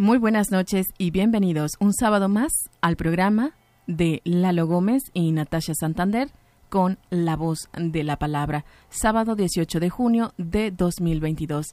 Muy buenas noches y bienvenidos un sábado más al programa de Lalo Gómez y Natasha Santander con La Voz de la Palabra, sábado 18 de junio de 2022.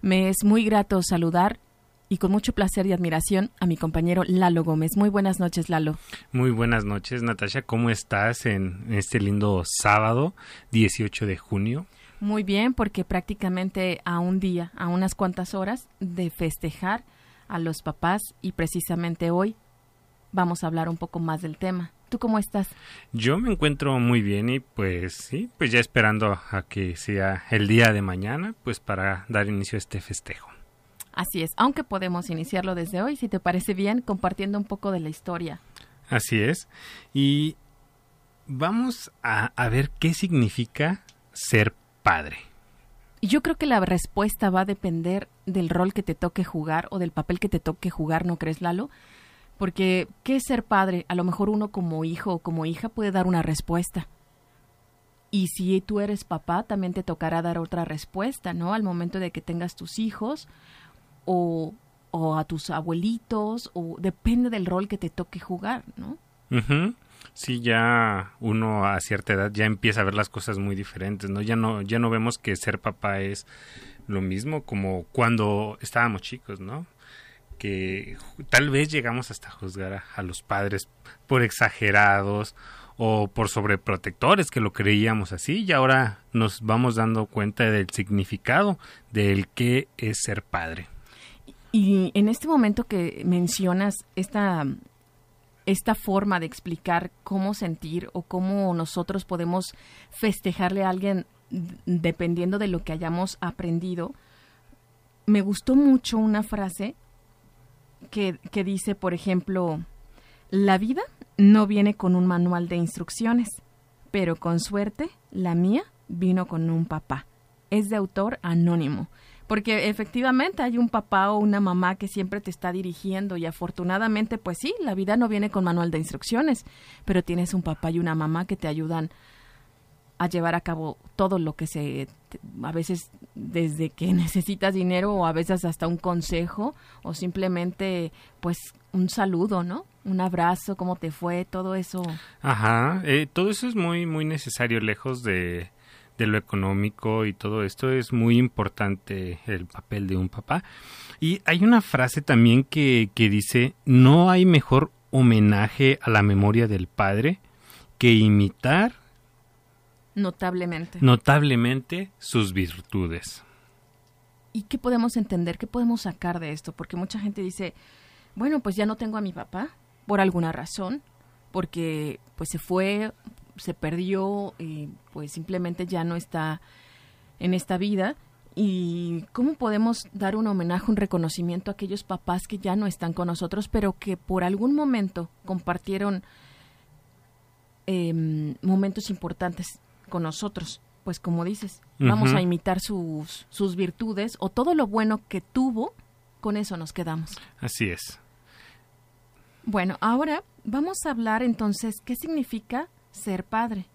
Me es muy grato saludar y con mucho placer y admiración a mi compañero Lalo Gómez. Muy buenas noches, Lalo. Muy buenas noches, Natasha. ¿Cómo estás en este lindo sábado 18 de junio? Muy bien, porque prácticamente a un día, a unas cuantas horas de festejar a los papás y precisamente hoy vamos a hablar un poco más del tema. ¿Tú cómo estás? Yo me encuentro muy bien y pues sí, pues ya esperando a que sea el día de mañana, pues para dar inicio a este festejo. Así es, aunque podemos iniciarlo desde hoy, si te parece bien, compartiendo un poco de la historia. Así es. Y vamos a, a ver qué significa ser padre. Yo creo que la respuesta va a depender del rol que te toque jugar o del papel que te toque jugar, ¿no crees, Lalo? Porque, ¿qué es ser padre? A lo mejor uno como hijo o como hija puede dar una respuesta. Y si tú eres papá, también te tocará dar otra respuesta, ¿no? Al momento de que tengas tus hijos o, o a tus abuelitos, o depende del rol que te toque jugar, ¿no? Sí ya uno a cierta edad ya empieza a ver las cosas muy diferentes, ¿no? Ya no, ya no vemos que ser papá es lo mismo como cuando estábamos chicos, ¿no? Que tal vez llegamos hasta juzgar a, los padres por exagerados o por sobreprotectores que lo creíamos así y ahora nos vamos dando cuenta del significado del qué es ser padre. Y en este momento que mencionas esta esta forma de explicar cómo sentir o cómo nosotros podemos festejarle a alguien dependiendo de lo que hayamos aprendido, me gustó mucho una frase que, que dice, por ejemplo, la vida no viene con un manual de instrucciones, pero con suerte la mía vino con un papá. Es de autor anónimo porque efectivamente hay un papá o una mamá que siempre te está dirigiendo y afortunadamente pues sí, la vida no viene con manual de instrucciones, pero tienes un papá y una mamá que te ayudan a llevar a cabo todo lo que se a veces desde que necesitas dinero o a veces hasta un consejo o simplemente pues un saludo, ¿no? Un abrazo, cómo te fue, todo eso. Ajá, eh, todo eso es muy muy necesario lejos de de lo económico y todo esto es muy importante el papel de un papá. Y hay una frase también que, que dice, no hay mejor homenaje a la memoria del padre que imitar notablemente notablemente sus virtudes. ¿Y qué podemos entender? ¿Qué podemos sacar de esto? Porque mucha gente dice, bueno, pues ya no tengo a mi papá por alguna razón, porque pues se fue se perdió y pues simplemente ya no está en esta vida. ¿Y cómo podemos dar un homenaje, un reconocimiento a aquellos papás que ya no están con nosotros, pero que por algún momento compartieron em, momentos importantes con nosotros? Pues como dices, vamos a imitar sus, sus virtudes o todo lo bueno que tuvo, con eso nos quedamos. Así es. Bueno, ahora vamos a hablar entonces qué significa ser padre?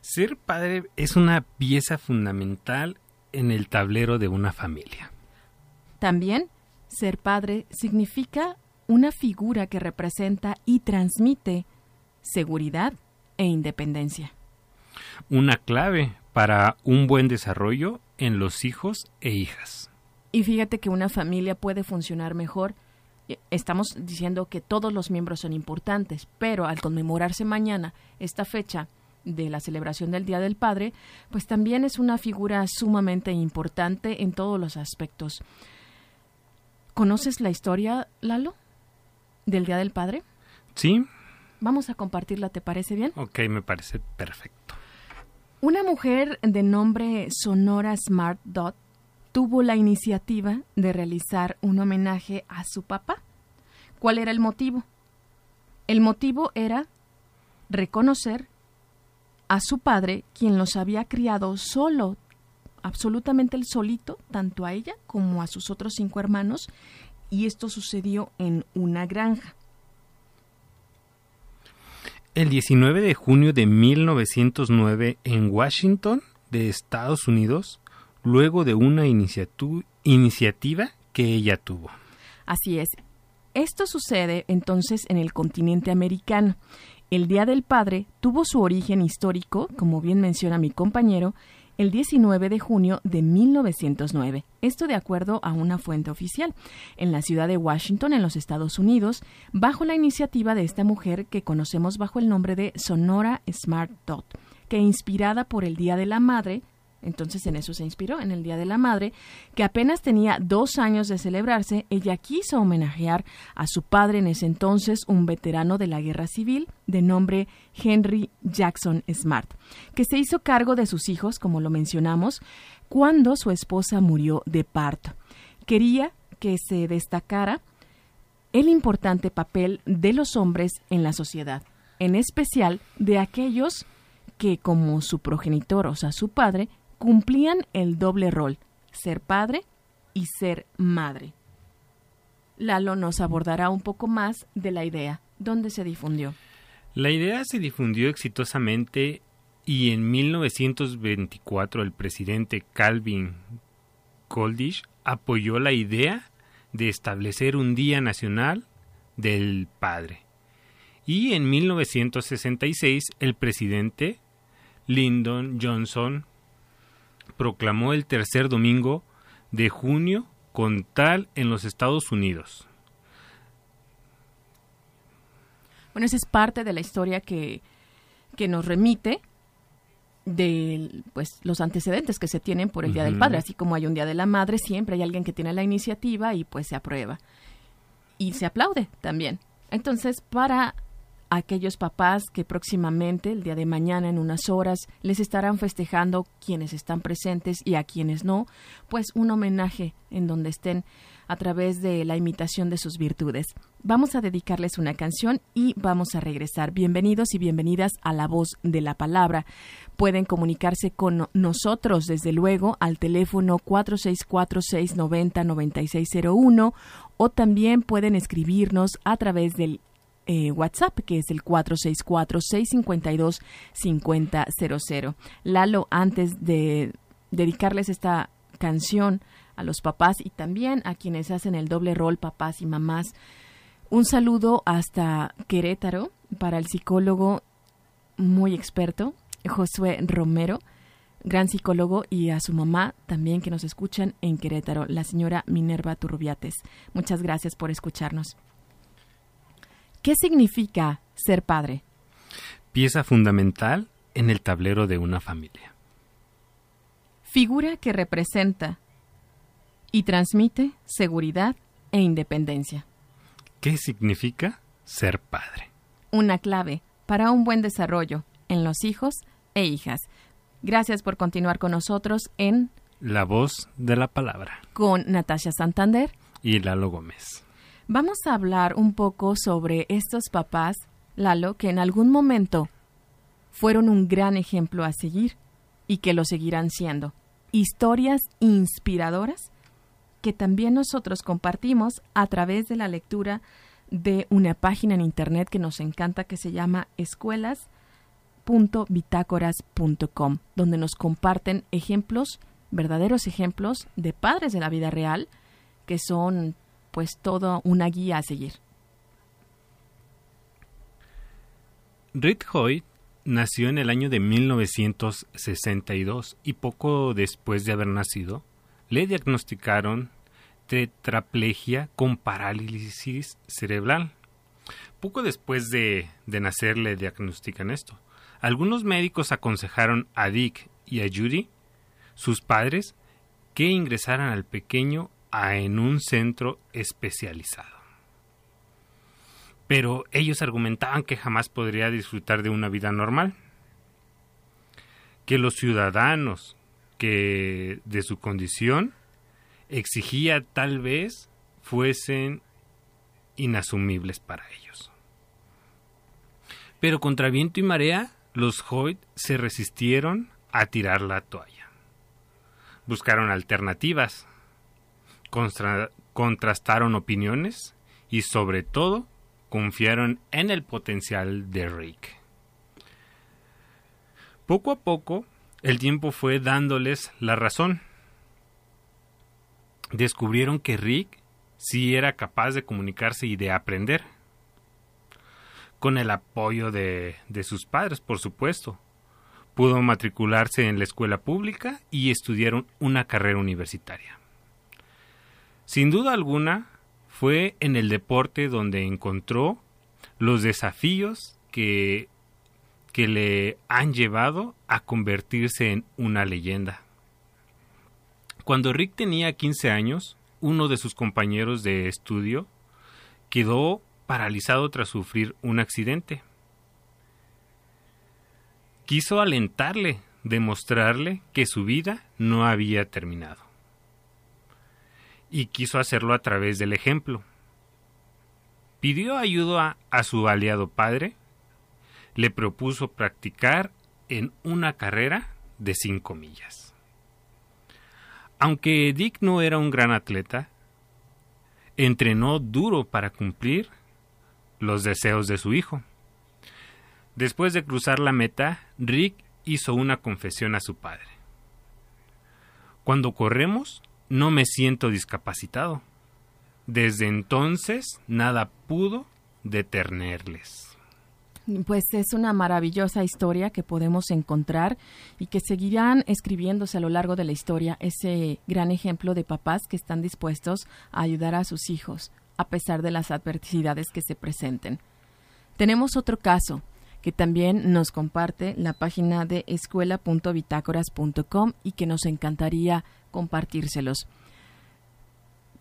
Ser padre es una pieza fundamental en el tablero de una familia. También, ser padre significa una figura que representa y transmite seguridad e independencia. Una clave para un buen desarrollo en los hijos e hijas. Y fíjate que una familia puede funcionar mejor estamos diciendo que todos los miembros son importantes, pero al conmemorarse mañana esta fecha de la celebración del Día del Padre, pues también es una figura sumamente importante en todos los aspectos. ¿Conoces la historia, Lalo, del Día del Padre? Sí. Vamos a compartirla, ¿te parece bien? Ok, me parece perfecto. Una mujer de nombre Sonora Smart Dot tuvo la iniciativa de realizar un homenaje a su papá. ¿Cuál era el motivo? El motivo era reconocer a su padre, quien los había criado solo, absolutamente el solito, tanto a ella como a sus otros cinco hermanos, y esto sucedió en una granja. El 19 de junio de 1909 en Washington, de Estados Unidos, luego de una iniciativa que ella tuvo. Así es. Esto sucede entonces en el continente americano. El Día del Padre tuvo su origen histórico, como bien menciona mi compañero, el 19 de junio de 1909. Esto de acuerdo a una fuente oficial, en la ciudad de Washington, en los Estados Unidos, bajo la iniciativa de esta mujer que conocemos bajo el nombre de Sonora Smart Dot, que inspirada por el Día de la Madre, entonces en eso se inspiró, en el Día de la Madre, que apenas tenía dos años de celebrarse, ella quiso homenajear a su padre en ese entonces, un veterano de la Guerra Civil, de nombre Henry Jackson Smart, que se hizo cargo de sus hijos, como lo mencionamos, cuando su esposa murió de parto. Quería que se destacara el importante papel de los hombres en la sociedad, en especial de aquellos que, como su progenitor, o sea, su padre, cumplían el doble rol, ser padre y ser madre. Lalo nos abordará un poco más de la idea. ¿Dónde se difundió? La idea se difundió exitosamente y en 1924 el presidente Calvin Coolidge apoyó la idea de establecer un Día Nacional del Padre. Y en 1966 el presidente Lyndon Johnson proclamó el tercer domingo de junio con tal en los Estados Unidos. Bueno, esa es parte de la historia que, que nos remite de pues los antecedentes que se tienen por el Día del Padre, así como hay un Día de la Madre, siempre hay alguien que tiene la iniciativa y pues se aprueba. Y se aplaude también. Entonces, para aquellos papás que próximamente, el día de mañana, en unas horas, les estarán festejando quienes están presentes y a quienes no, pues un homenaje en donde estén a través de la imitación de sus virtudes. Vamos a dedicarles una canción y vamos a regresar. Bienvenidos y bienvenidas a La Voz de la Palabra. Pueden comunicarse con nosotros, desde luego, al teléfono 464-690-9601 o también pueden escribirnos a través del eh, WhatsApp, que es el 464-652-5000. Lalo, antes de dedicarles esta canción a los papás y también a quienes hacen el doble rol, papás y mamás, un saludo hasta Querétaro para el psicólogo muy experto, Josué Romero, gran psicólogo, y a su mamá también que nos escuchan en Querétaro, la señora Minerva Turrubiates. Muchas gracias por escucharnos. ¿Qué significa ser padre? Pieza fundamental en el tablero de una familia. Figura que representa y transmite seguridad e independencia. ¿Qué significa ser padre? Una clave para un buen desarrollo en los hijos e hijas. Gracias por continuar con nosotros en La voz de la palabra. Con Natasha Santander y Lalo Gómez. Vamos a hablar un poco sobre estos papás, Lalo, que en algún momento fueron un gran ejemplo a seguir y que lo seguirán siendo. Historias inspiradoras que también nosotros compartimos a través de la lectura de una página en internet que nos encanta que se llama escuelas.bitácoras.com, donde nos comparten ejemplos, verdaderos ejemplos de padres de la vida real, que son pues toda una guía a seguir. Rick Hoyt nació en el año de 1962 y poco después de haber nacido le diagnosticaron tetraplegia con parálisis cerebral. Poco después de, de, nacer le diagnostican esto. Algunos médicos aconsejaron a Dick y a Judy, sus padres, que ingresaran al pequeño en un centro especializado. Pero ellos argumentaban que jamás podría disfrutar de una vida normal, que los ciudadanos que de su condición exigía tal vez fuesen inasumibles para ellos. Pero contra viento y marea, los Hoyt se resistieron a tirar la toalla. Buscaron alternativas, contrastaron opiniones y sobre todo confiaron en el potencial de Rick. Poco a poco, el tiempo fue dándoles la razón. Descubrieron que Rick si era capaz de comunicarse y de aprender. Con el apoyo de, de sus padres, por supuesto. Pudo matricularse en la escuela pública y estudiaron una carrera universitaria. Sin duda alguna, fue en el deporte donde encontró los desafíos que, que le han llevado a convertirse en una leyenda. Cuando Rick tenía 15 años, uno de sus compañeros de estudio quedó paralizado tras sufrir un accidente. Quiso alentarle, demostrarle que su vida no había terminado. Y quiso hacerlo a través del ejemplo. Pidió ayuda a, su aliado padre, le propuso practicar en una carrera de cinco millas. Aunque Dick no era un gran atleta, entrenó duro para cumplir los deseos de su hijo. Después de cruzar la meta, Rick hizo una confesión a su padre. Cuando corremos, no me siento discapacitado. Desde entonces, nada pudo detenerles. Pues es una maravillosa historia que podemos encontrar y que seguirán escribiéndose a lo largo de la historia ese gran ejemplo de papás que están dispuestos a ayudar a sus hijos a pesar de las adversidades que se presenten. Tenemos otro caso que también nos comparte la página de escuela.bitácoras.com y que nos encantaría compartírselos.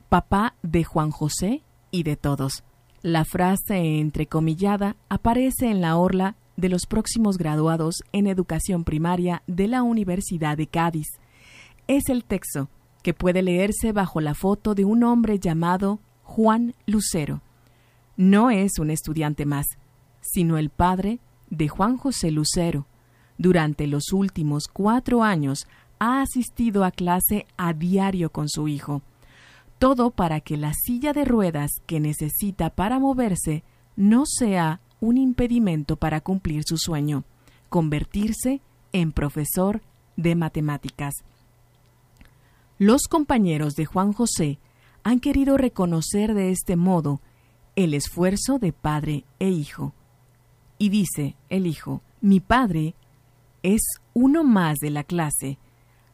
Papá de Juan José y de todos. La frase entrecomillada aparece en la orla de los próximos graduados en educación primaria de la Universidad de Cádiz. Es el texto que puede leerse bajo la foto de un hombre llamado Juan Lucero. No es un estudiante más, sino el padre de Juan José Lucero. Durante los últimos cuatro años ha asistido a clase a diario con su hijo todo para que la silla de ruedas que necesita para moverse no sea un impedimento para cumplir su sueño, convertirse en profesor de matemáticas. Los compañeros de Juan José han querido reconocer de este modo el esfuerzo de padre e hijo. Y dice el hijo, mi padre es uno más de la clase,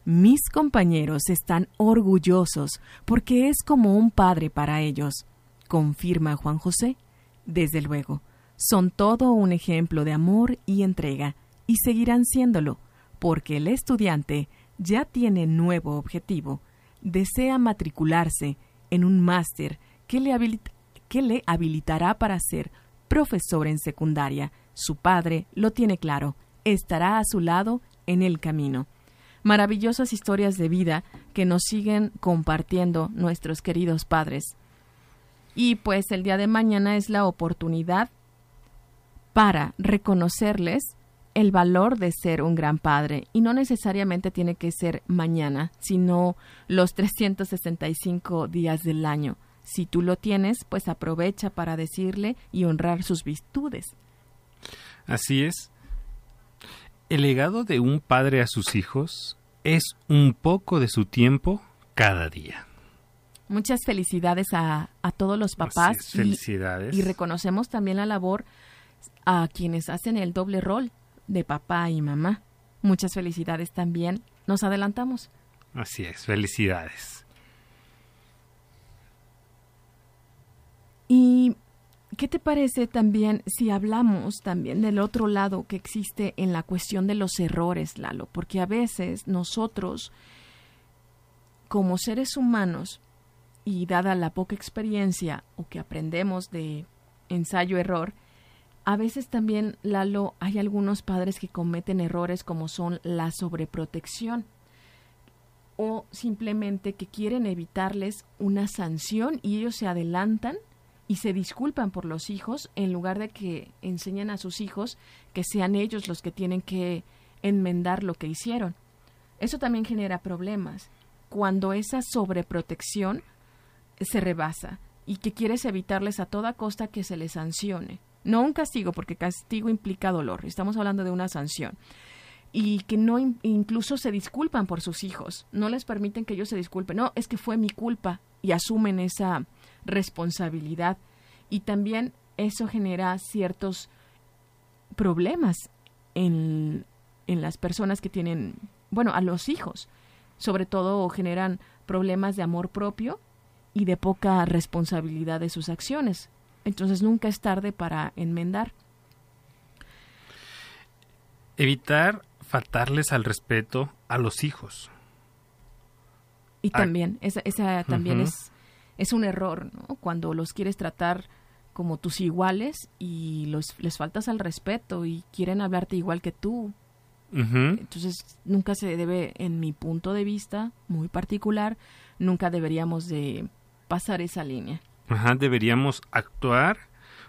mis compañeros están orgullosos porque es como un padre para ellos, confirma Juan José. Desde luego, son todo un ejemplo de amor y entrega, y seguirán siéndolo, porque el estudiante ya tiene nuevo objetivo, desea matricularse en un máster que le, que le habilitará para ser profesor en secundaria. Su padre lo tiene claro, estará a su lado en el camino maravillosas historias de vida que nos siguen compartiendo nuestros queridos padres. Y pues el día de mañana es la oportunidad para reconocerles el valor de ser un gran padre y no necesariamente tiene que ser mañana, sino los 365 días del año. Si tú lo tienes, pues aprovecha para decirle y honrar sus virtudes. Así es. El legado de un padre a sus hijos es un poco de su tiempo cada día. Muchas felicidades a, todos los papás. felicidades. Y, reconocemos también la labor a quienes hacen el doble rol de papá y mamá. Muchas felicidades también. Nos adelantamos. Así es, felicidades. Y ¿Qué te parece también si hablamos también del otro lado que existe en la cuestión de los errores, Lalo? Porque a veces nosotros, como seres humanos, y dada la poca experiencia o que aprendemos de ensayo-error, a veces también, Lalo, hay algunos padres que cometen errores como son la sobreprotección o simplemente que quieren evitarles una sanción y ellos se adelantan y se disculpan por los hijos en lugar de que enseñen a sus hijos que sean ellos los que tienen que enmendar lo que hicieron. Eso también genera problemas cuando esa sobreprotección se rebasa y que quieres evitarles a toda costa que se les sancione. No un castigo, porque castigo implica dolor, estamos hablando de una sanción. Y que no incluso se disculpan por sus hijos, no les permiten que ellos se disculpen. No, es que fue mi culpa y asumen esa responsabilidad y también eso genera ciertos problemas en, en las personas que tienen, bueno, a los hijos. Sobre todo generan problemas de amor propio y de poca responsabilidad de sus acciones. Entonces nunca es tarde para enmendar. Evitar faltarles al respeto a los hijos. Y también, esa, esa también es, es un error, ¿no? Cuando los quieres tratar como tus iguales y los, les faltas al respeto y quieren hablarte igual que tú. Entonces, nunca se debe, en mi punto de vista muy particular, nunca deberíamos de pasar esa línea. Ajá, deberíamos actuar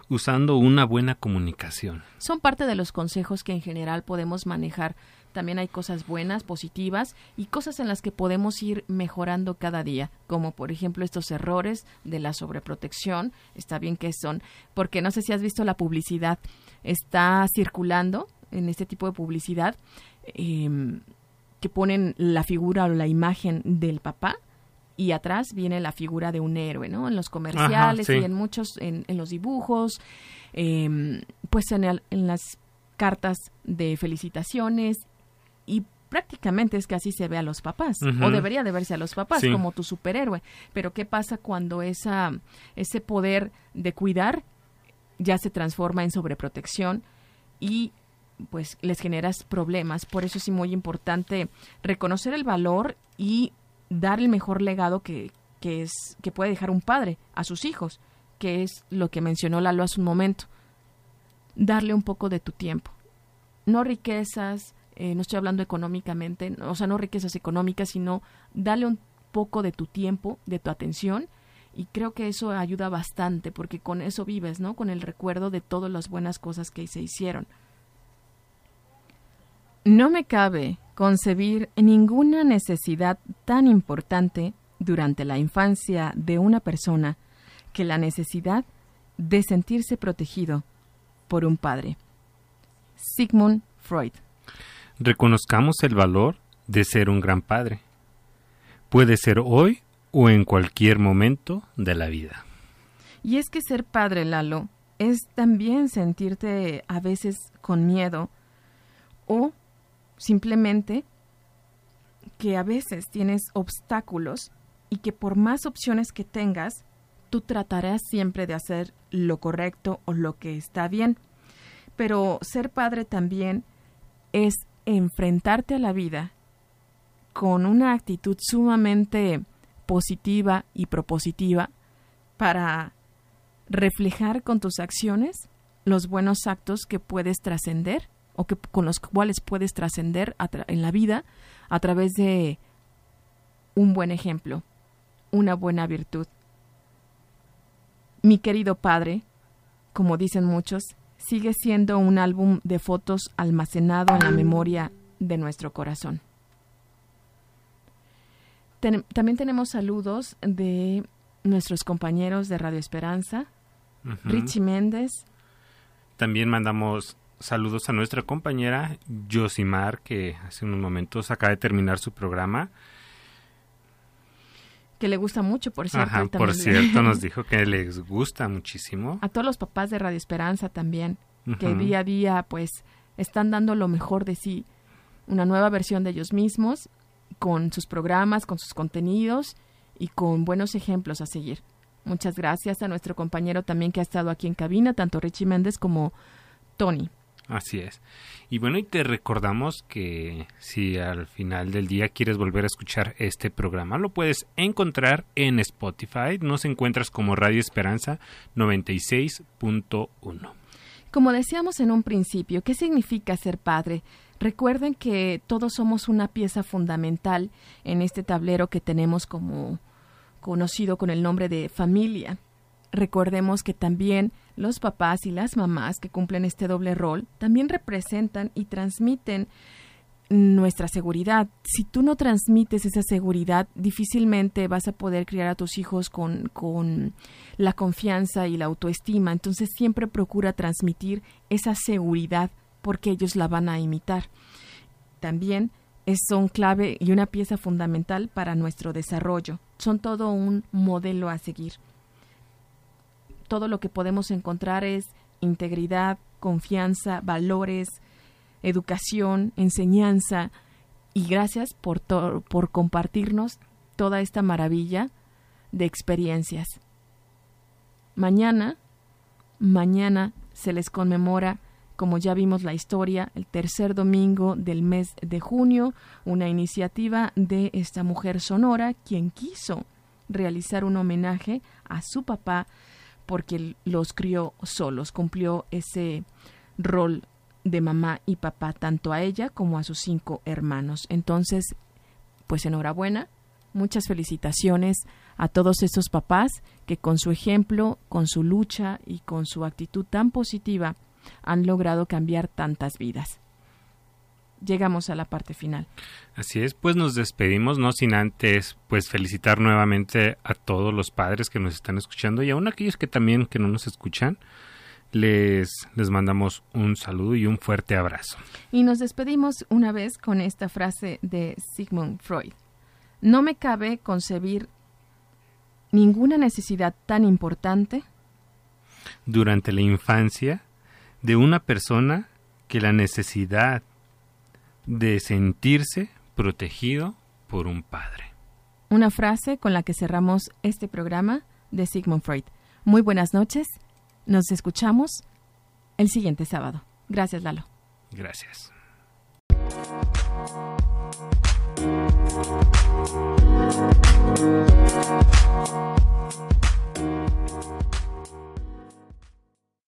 usando una buena comunicación. Son parte de los consejos que en general podemos manejar también hay cosas buenas, positivas y cosas en las que podemos ir mejorando cada día, como por ejemplo estos errores de la sobreprotección, está bien que son, porque no sé si has visto la publicidad, está circulando en este tipo de publicidad em, que ponen la figura o la imagen del papá y atrás viene la figura de un héroe, ¿no? En los comerciales y en muchos, en, los dibujos, em, pues en, en las cartas de felicitaciones y prácticamente es que así se ve a los papás o debería de verse a los papás como tu superhéroe. Pero qué pasa cuando esa ese poder de cuidar ya se transforma en sobreprotección y pues les generas problemas por eso es muy importante reconocer el valor y dar el mejor legado que, que es que puede dejar un padre a sus hijos que es lo que mencionó Lalo hace un momento. Darle un poco de tu tiempo. No riquezas eh, no estoy hablando económicamente, o sea, no riquezas económicas, sino dale un poco de tu tiempo, de tu atención, y creo que eso ayuda bastante, porque con eso vives, ¿no? Con el recuerdo de todas las buenas cosas que se hicieron. No me cabe concebir ninguna necesidad tan importante durante la infancia de una persona que la necesidad de sentirse protegido por un padre. Sigmund Freud reconozcamos el valor de ser un gran padre. Puede ser hoy o en cualquier momento de la vida. Y es que ser padre, Lalo, es también sentirte a veces con miedo o simplemente que a veces tienes obstáculos y que por más opciones que tengas, tú tratarás siempre de hacer lo correcto o lo que está bien. Pero ser padre también es enfrentarte a la vida con una actitud sumamente positiva y propositiva para reflejar con tus acciones los buenos actos que puedes trascender o que con los cuales puedes trascender en la vida a través de un buen ejemplo, una buena virtud. Mi querido padre, como dicen muchos, sigue siendo un álbum de fotos almacenado en la memoria de nuestro corazón. también tenemos saludos de nuestros compañeros de Radio Esperanza, Richie Méndez. También mandamos saludos a nuestra compañera Josimar, que hace unos momentos acaba de terminar su programa que le gusta mucho, por cierto. por cierto, nos dijo que les gusta muchísimo. A todos los papás de Radio Esperanza también, que día a día pues están dando lo mejor de sí, una nueva versión de ellos mismos, con sus programas, con sus contenidos y con buenos ejemplos a seguir. Muchas gracias a nuestro compañero también que ha estado aquí en cabina, tanto Richie Méndez como Tony. Así es. Y bueno, y te recordamos que si al final del día quieres volver a escuchar este programa, lo puedes encontrar en Spotify. Nos encuentras como Radio Esperanza 96.1. Como decíamos en un principio, ¿qué significa ser padre? Recuerden que todos somos una pieza fundamental en este tablero que tenemos como conocido con el nombre de familia. Recordemos que también los papás y las mamás que cumplen este doble rol también representan y transmiten nuestra seguridad. Si tú no transmites esa seguridad, difícilmente vas a poder criar a tus hijos con, con la confianza y la autoestima. Entonces siempre procura transmitir esa seguridad porque ellos la van a imitar. También son clave y una pieza fundamental para nuestro desarrollo. Son todo un modelo a seguir todo lo que podemos encontrar es integridad, confianza, valores, educación, enseñanza. Y gracias por, por compartirnos toda esta maravilla de experiencias. Mañana, mañana se les conmemora, como ya vimos la historia, el tercer domingo del mes de junio, una iniciativa de esta mujer sonora quien quiso realizar un homenaje a su papá porque los crió solos, cumplió ese rol de mamá y papá tanto a ella como a sus cinco hermanos. Entonces, pues enhorabuena, muchas felicitaciones a todos estos papás que con su ejemplo, con su lucha y con su actitud tan positiva han logrado cambiar tantas vidas. Llegamos a la parte final. Así es, pues nos despedimos, no sin antes pues felicitar nuevamente a todos los padres que nos están escuchando y aún aquellos que también que no nos escuchan les, les mandamos un saludo y un fuerte abrazo. Y nos despedimos una vez con esta frase de Sigmund Freud. No me cabe concebir ninguna necesidad tan importante durante la infancia de una persona que la necesidad de sentirse protegido por un padre. Una frase con la que cerramos este programa de Sigmund Freud. Muy buenas noches nos escuchamos el siguiente sábado. Gracias, Lalo. Gracias.